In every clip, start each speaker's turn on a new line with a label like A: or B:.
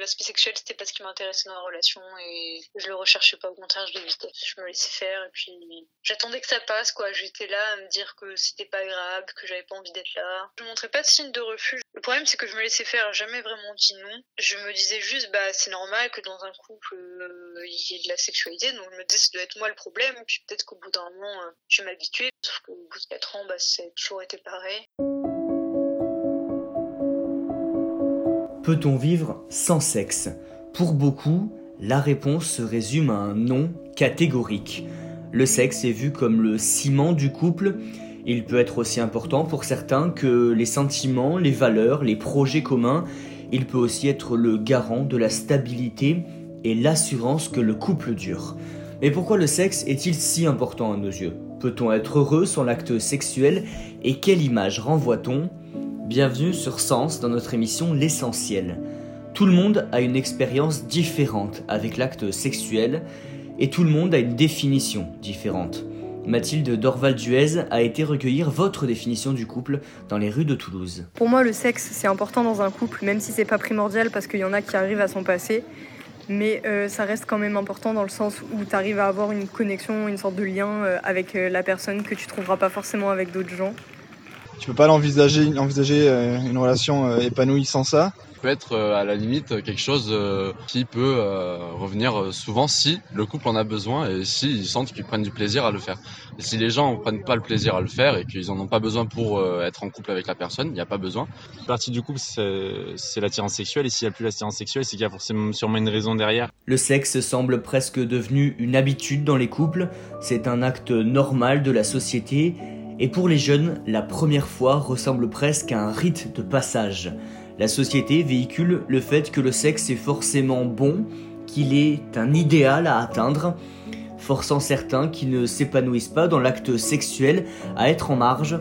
A: L'aspect sexuel, c'était pas ce qui m'intéressait dans la relation et je le recherchais pas. Au contraire, je l'évitais. Je me laissais faire et puis j'attendais que ça passe, quoi. J'étais là à me dire que c'était pas grave, que j'avais pas envie d'être là. Je montrais pas de signe de refus. Le problème, c'est que je me laissais faire, jamais vraiment dit non. Je me disais juste, bah, c'est normal que dans un couple, euh, il y ait de la sexualité. Donc, je me disais, ça doit être moi le problème. Puis peut-être qu'au bout d'un moment, euh, je vais. Sauf qu'au bout de 4 ans, bah, c'est toujours été pareil.
B: Peut-on vivre sans sexe? Pour beaucoup, la réponse se résume à un non catégorique. Le sexe est vu comme le ciment du couple. Il peut être aussi important pour certains que les sentiments, les valeurs, les projets communs. Il peut aussi être le garant de la stabilité et l'assurance que le couple dure. Mais pourquoi le sexe est-il si important à nos yeux? Peut-on être heureux sans l'acte sexuel? Et quelle image renvoie-t-on Bienvenue sur Sens dans notre émission L'essentiel. Tout le monde a une expérience différente avec l'acte sexuel et tout le monde a une définition différente. Mathilde Dorval-Duez a été recueillir votre définition du couple dans les rues de Toulouse.
C: Pour moi, le sexe, c'est important dans un couple, même si c'est pas primordial parce qu'il y en a qui arrivent à s'en passer. Mais euh, ça reste quand même important dans le sens où tu arrives à avoir une connexion, une sorte de lien euh, avec euh, la personne que tu trouveras pas forcément avec d'autres gens
D: tu peux pas l'envisager envisager euh, une relation euh, épanouie sans ça
E: peut être euh, à la limite quelque chose qui peut revenir souvent si le couple en a besoin et s'ils sentent qu'ils prennent du plaisir à le faire. Et si les gens ne prennent pas le plaisir à le faire et qu'ils en ont pas besoin pour être en couple avec la personne, il n'y a pas besoin.
F: La partie du couple, c'est l'attirance sexuelle et s'il n'y a plus l'attirance sexuelle, c'est qu'il y a forcément sûrement une raison derrière.
B: Le sexe semble presque devenu une habitude dans les couples, c'est un acte normal de la société et pour les jeunes, la première fois ressemble presque à un rite de passage. La société véhicule le fait que le sexe est forcément bon, qu'il est un idéal à atteindre, forçant certains qui ne s'épanouissent pas dans l'acte sexuel à être en marge.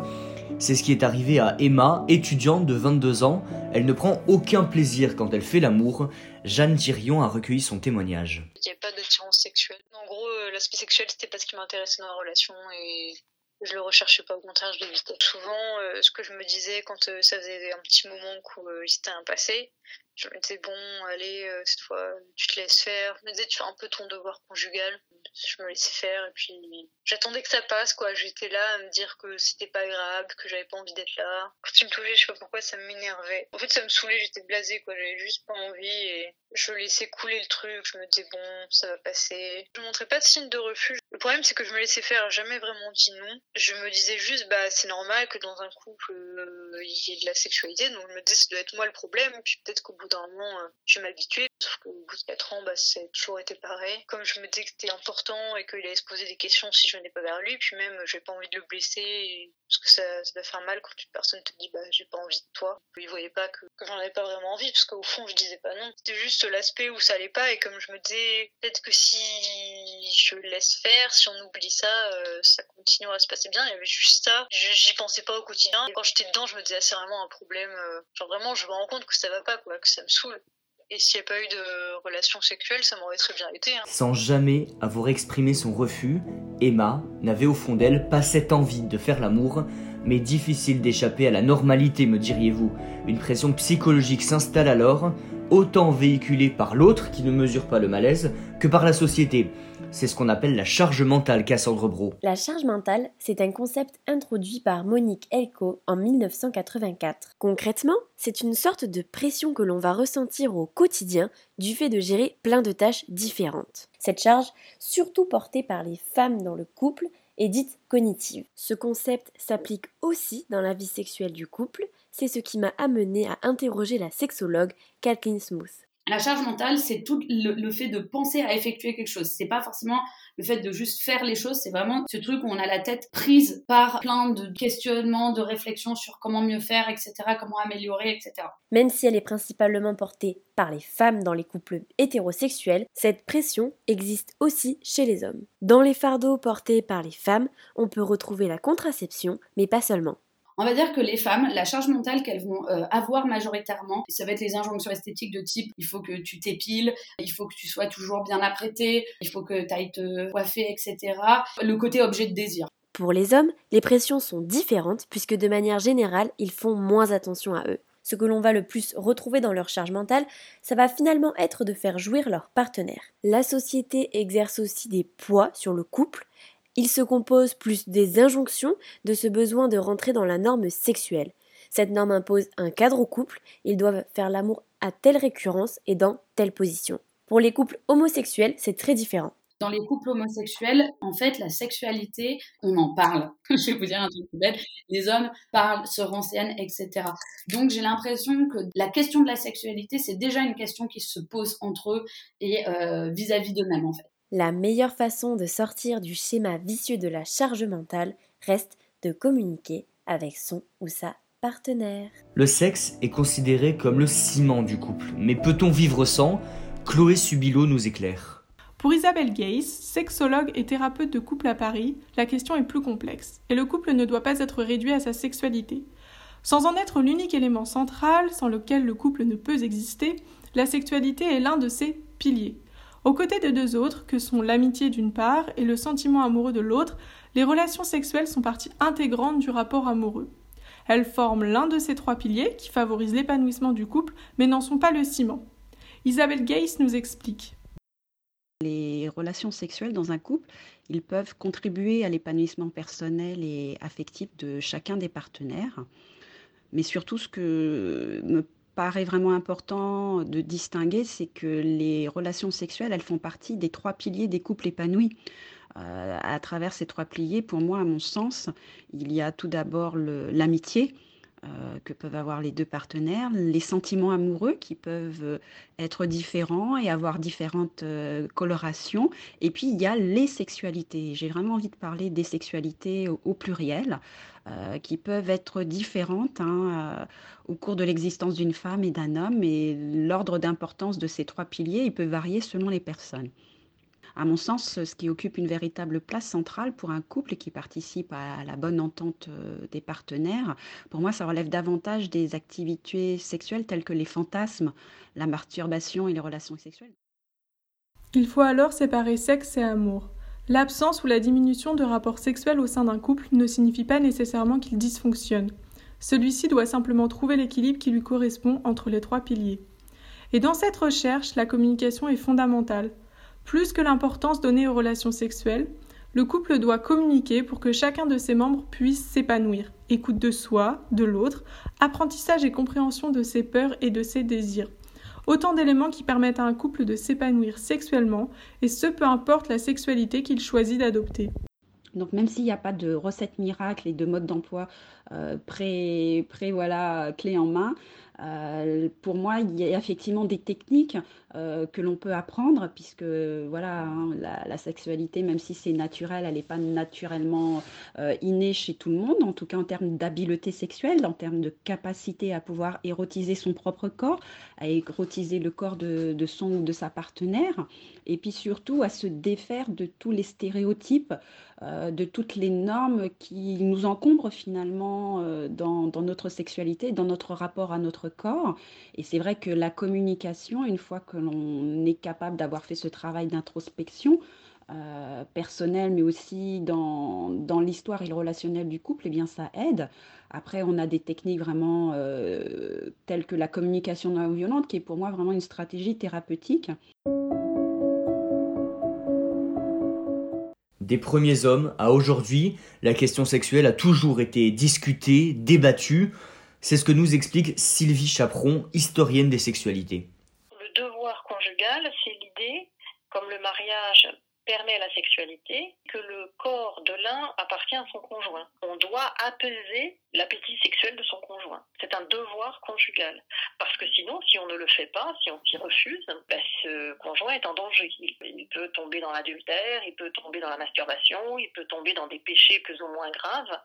B: C'est ce qui est arrivé à Emma, étudiante de 22 ans. Elle ne prend aucun plaisir quand elle fait l'amour. Jeanne Thirion a recueilli son témoignage.
A: Il n'y a pas d'attirance sexuelle. En gros, euh, l'aspect sexuel, c'était pas ce qui m'intéressait dans la relation et je le recherchais pas, au contraire, je l'évitais. Souvent, euh, ce que je me disais quand euh, ça faisait un petit moment qu'il euh, s'était un passé, je me disais bon, allez, cette fois, tu te laisses faire. Je me disais, tu fais un peu ton devoir conjugal. Je me laissais faire et puis j'attendais que ça passe, quoi. J'étais là à me dire que c'était pas grave, que j'avais pas envie d'être là. Quand tu me touchais, je sais pas pourquoi, ça m'énervait. En fait, ça me saoulait, j'étais blasée, quoi. J'avais juste pas envie et je laissais couler le truc. Je me disais bon, ça va passer. Je montrais pas de signe de refus. Le problème, c'est que je me laissais faire, jamais vraiment dit non. Je me disais juste, bah, c'est normal que dans un couple, euh, il y ait de la sexualité. Donc, je me disais, ça doit être moi le problème. Puis peut-être qu'au bout d'un moment, euh, je vais m'habituer. Sauf qu'au bout de 4 ans, bah, c'est toujours été pareil. Comme je me disais que c'était et qu'il allait se poser des questions si je venais pas vers lui. Puis même, j'ai pas envie de le blesser. Parce que ça, ça doit faire mal quand une personne te dit, bah, j'ai pas envie de toi. Il voyait pas que, j'en avais pas vraiment envie. Parce qu'au fond, je disais pas non. C'était juste l'aspect où ça allait pas. Et comme je me disais, peut-être que si je laisse faire, si on oublie ça, euh, ça continuera à se passer bien. Il y avait juste ça. J'y pensais pas au quotidien. Et quand j'étais dedans, je me disais, ah, c'est vraiment un problème. Euh, genre vraiment, je me rends compte que ça va pas, quoi, que ça me saoule. Et s'il n'y a pas eu de relation sexuelle, ça m'aurait très bien été. Hein.
B: Sans jamais avoir exprimé son refus, Emma n'avait au fond d'elle pas cette envie de faire l'amour, mais difficile d'échapper à la normalité, me diriez-vous. Une pression psychologique s'installe alors, autant véhiculée par l'autre qui ne mesure pas le malaise que par la société. C'est ce qu'on appelle la charge mentale, Cassandre Bro.
G: La charge mentale, c'est un concept introduit par Monique Elko en 1984. Concrètement, c'est une sorte de pression que l'on va ressentir au quotidien du fait de gérer plein de tâches différentes. Cette charge, surtout portée par les femmes dans le couple, est dite cognitive. Ce concept s'applique aussi dans la vie sexuelle du couple, c'est ce qui m'a amené à interroger la sexologue Kathleen Smooth.
H: La charge mentale, c'est tout le, fait de penser à effectuer quelque chose. C'est pas forcément le fait de juste faire les choses, c'est vraiment ce truc où on a la tête prise par plein de questionnements, de réflexions sur comment mieux faire, etc., comment améliorer, etc.
G: Même si elle est principalement portée par les femmes dans les couples hétérosexuels, cette pression existe aussi chez les hommes. Dans les fardeaux portés par les femmes, on peut retrouver la contraception, mais pas seulement.
H: On va dire que les femmes, la charge mentale qu'elles vont euh, avoir majoritairement, ça va être les injonctions esthétiques de type il faut que tu t'épiles, il faut que tu sois toujours bien apprêté, il faut que tu ailles te coiffer, etc. Le côté objet de désir.
G: Pour les hommes, les pressions sont différentes puisque de manière générale, ils font moins attention à eux. Ce que l'on va le plus retrouver dans leur charge mentale, ça va finalement être de faire jouir leur partenaire. La société exerce aussi des poids sur le couple. Il se compose plus des injonctions de ce besoin de rentrer dans la norme sexuelle. Cette norme impose un cadre au couple, ils doivent faire l'amour à telle récurrence et dans telle position. Pour les couples homosexuels, c'est très différent.
H: Dans les couples homosexuels, en fait, la sexualité, on en parle. Je vais vous dire un truc bête. Les hommes parlent, se renseignent, etc. Donc, j'ai l'impression que la question de la sexualité, c'est déjà une question qui se pose entre eux et euh, vis-à-vis d'eux-mêmes, en fait.
G: La meilleure façon de sortir du schéma vicieux de la charge mentale reste de communiquer avec son ou sa partenaire.
B: Le sexe est considéré comme le ciment du couple, mais peut-on vivre sans? Chloé Subilo nous éclaire.
I: Pour Isabelle Gays, sexologue et thérapeute de couple à Paris, la question est plus complexe, et le couple ne doit pas être réduit à sa sexualité. Sans en être l'unique élément central sans lequel le couple ne peut exister, la sexualité est l'un de ses piliers. Aux côtés de deux autres, que sont l'amitié d'une part et le sentiment amoureux de l'autre, les relations sexuelles sont partie intégrante du rapport amoureux. Elles forment l'un de ces trois piliers qui favorisent l'épanouissement du couple, mais n'en sont pas le ciment. Isabelle Gays nous explique.
J: Les relations sexuelles dans un couple, ils peuvent contribuer à l'épanouissement personnel et affectif de chacun des partenaires. Mais surtout, ce que me paraît vraiment important de distinguer, c'est que les relations sexuelles, elles font partie des trois piliers des couples épanouis. Euh, à travers ces trois piliers, pour moi, à mon sens, il y a tout d'abord l'amitié, euh, que peuvent avoir les deux partenaires, les sentiments amoureux qui peuvent être différents et avoir différentes euh, colorations. Et puis il y a les sexualités. J'ai vraiment envie de parler des sexualités au, pluriel, qui peuvent être différentes hein, au cours de l'existence d'une femme et d'un homme. Et l'ordre d'importance de ces trois piliers, il peut varier selon les personnes à mon sens, ce qui occupe une véritable place centrale pour un couple qui participe à la bonne entente euh, des partenaires, pour moi, ça relève davantage des activités sexuelles telles que les fantasmes, la masturbation et les relations sexuelles.
I: Il faut alors séparer sexe et amour. L'absence ou la diminution de rapports sexuels au sein d'un couple ne signifie pas nécessairement qu'il dysfonctionne. Celui-ci doit simplement trouver l'équilibre qui lui correspond entre les trois piliers. Et dans cette recherche, la communication est fondamentale. Plus que l'importance donnée aux relations sexuelles, le couple doit communiquer pour que chacun de ses membres puisse s'épanouir. Écoute de soi, de l'autre, apprentissage et compréhension de ses peurs et de ses désirs. Autant d'éléments qui permettent à un couple de s'épanouir sexuellement, et ce peu importe la sexualité qu'il choisit d'adopter.
J: Donc même s'il n'y a pas de recette miracle et de mode d'emploi euh, pré, pré, voilà, clé en main, euh, pour moi, il y a effectivement des techniques euh, que l'on peut apprendre, puisque voilà, hein, la, sexualité, même si c'est naturel, elle n'est pas naturellement euh, innée chez tout le monde, en tout cas en termes d'habileté sexuelle, en termes de capacité à pouvoir érotiser son propre corps, à érotiser le corps de, son ou de sa partenaire, et puis surtout à se défaire de tous les stéréotypes, de toutes les normes qui nous encombrent finalement dans, dans notre sexualité, dans notre rapport à notre corps. Et c'est vrai que la communication, une fois que l'on est capable d'avoir fait ce travail d'introspection, euh, personnelle, mais aussi dans, dans l'histoire et le relationnel du couple, eh bien, ça aide. Après, on a des techniques vraiment euh, telles que la communication non violente, qui est pour moi vraiment une stratégie thérapeutique.
B: Des premiers hommes à aujourd'hui, la question sexuelle a toujours été discutée, débattue. C'est ce que nous explique Sylvie Chaperon, historienne des sexualités.
K: Le devoir conjugal, c'est l'idée, comme le mariage permet la sexualité, que le corps de l'un appartient à son conjoint. On doit apaiser l'appétit sexuel de son conjoint. C'est un devoir conjugal. Parce que sinon, si on ne le fait pas, si on s'y refuse, ben, ce conjoint est en danger. Il, peut tomber dans l'adultère, il peut tomber dans la masturbation, il peut tomber dans des péchés plus ou moins graves.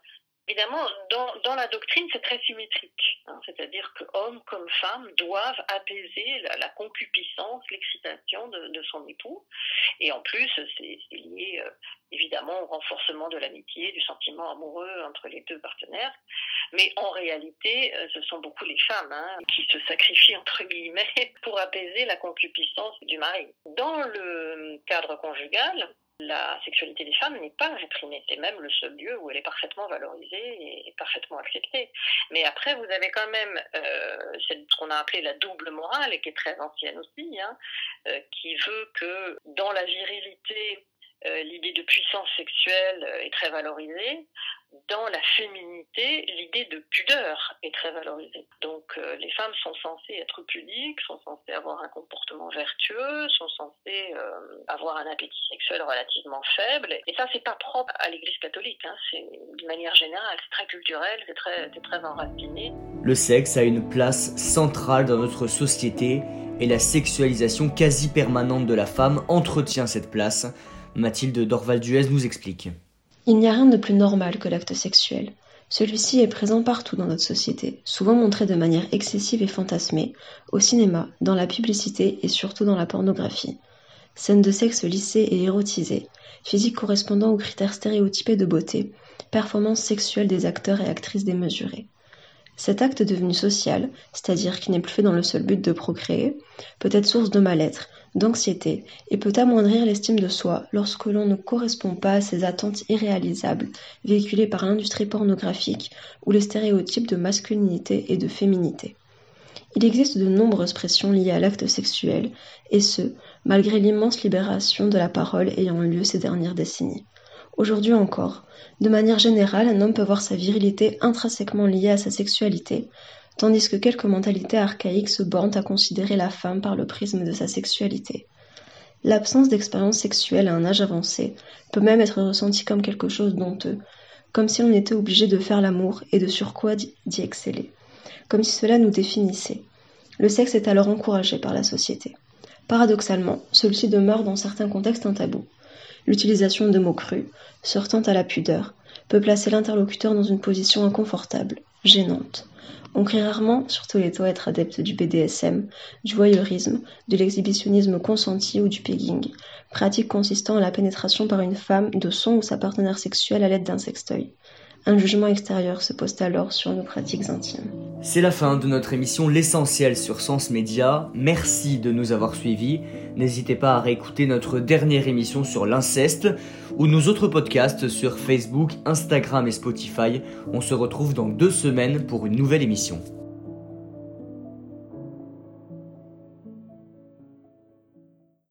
K: Évidemment, dans, dans, la doctrine, c'est très symétrique. Hein, C'est-à-dire que hommes comme femmes doivent apaiser la, concupiscence, l'excitation de, de, son époux. Et en plus, c'est lié euh, évidemment au renforcement de l'amitié, du sentiment amoureux entre les deux partenaires. Mais en réalité, euh, ce sont beaucoup les femmes hein, qui se sacrifient, entre guillemets, pour apaiser la concupiscence du mari. Dans le cadre conjugal, la sexualité des femmes n'est pas réprimée. C'est même le seul lieu où elle est parfaitement valorisée et parfaitement acceptée. Mais après, vous avez quand même euh, ce qu'on a appelé la double morale, et qui est très ancienne aussi, hein, euh, qui veut que dans la virilité, euh, l'idée de puissance sexuelle est très valorisée, dans la féminité, l'idée de pudeur est très valorisée. Donc euh, les femmes sont censées être pudiques, sont censées avoir un comportement vertueux, sont censées euh, avoir un appétit sexuel relativement faible. Et ça, c'est pas propre à l'Église catholique. Hein. C'est d'une manière générale, c'est très culturel, c'est très, très enraciné.
B: Le sexe a une place centrale dans notre société et la sexualisation quasi permanente de la femme entretient cette place. Mathilde Dorval-Duez nous explique.
L: Il n'y a rien de plus normal que l'acte sexuel. Celui-ci est présent partout dans notre société, souvent montré de manière excessive et fantasmée, au cinéma, dans la publicité et surtout dans la pornographie. Scènes de sexe lissées et érotisées, physique correspondant aux critères stéréotypés de beauté, performances sexuelles des acteurs et actrices démesurées. Cet acte devenu social, c'est-à-dire qui n'est plus fait dans le seul but de procréer, peut être source de mal-être, d'anxiété et peut amoindrir l'estime de soi lorsque l'on ne correspond pas à ces attentes irréalisables véhiculées par l'industrie pornographique ou les stéréotypes de masculinité et de féminité. Il existe de nombreuses pressions liées à l'acte sexuel, et ce, malgré l'immense libération de la parole ayant eu lieu ces dernières décennies. Aujourd'hui encore, de manière générale, un homme peut voir sa virilité intrinsèquement liée à sa sexualité, tandis que quelques mentalités archaïques se bornent à considérer la femme par le prisme de sa sexualité. L'absence d'expérience sexuelle à un âge avancé peut même être ressentie comme quelque chose d'honteux, comme si on était obligé de faire l'amour et de surcroît d'y exceller, comme si cela nous définissait. Le sexe est alors encouragé par la société. Paradoxalement, celui-ci demeure dans certains contextes un tabou. L'utilisation de mots crus, sortant à la pudeur, peut placer l'interlocuteur dans une position inconfortable, gênante. On crée rarement, surtout les toits, être adeptes du BDSM, du voyeurisme, de l'exhibitionnisme consenti ou du pegging, pratique consistant à la pénétration par une femme de son ou sa partenaire sexuelle à l'aide d'un sextoy. Un jugement extérieur se pose alors sur nos pratiques intimes.
B: C'est la fin de notre émission L'essentiel sur Sens Média. Merci de nous avoir suivis. N'hésitez pas à réécouter notre dernière émission sur l'inceste ou nos autres podcasts sur Facebook, Instagram et Spotify. On se retrouve dans deux semaines pour une nouvelle émission.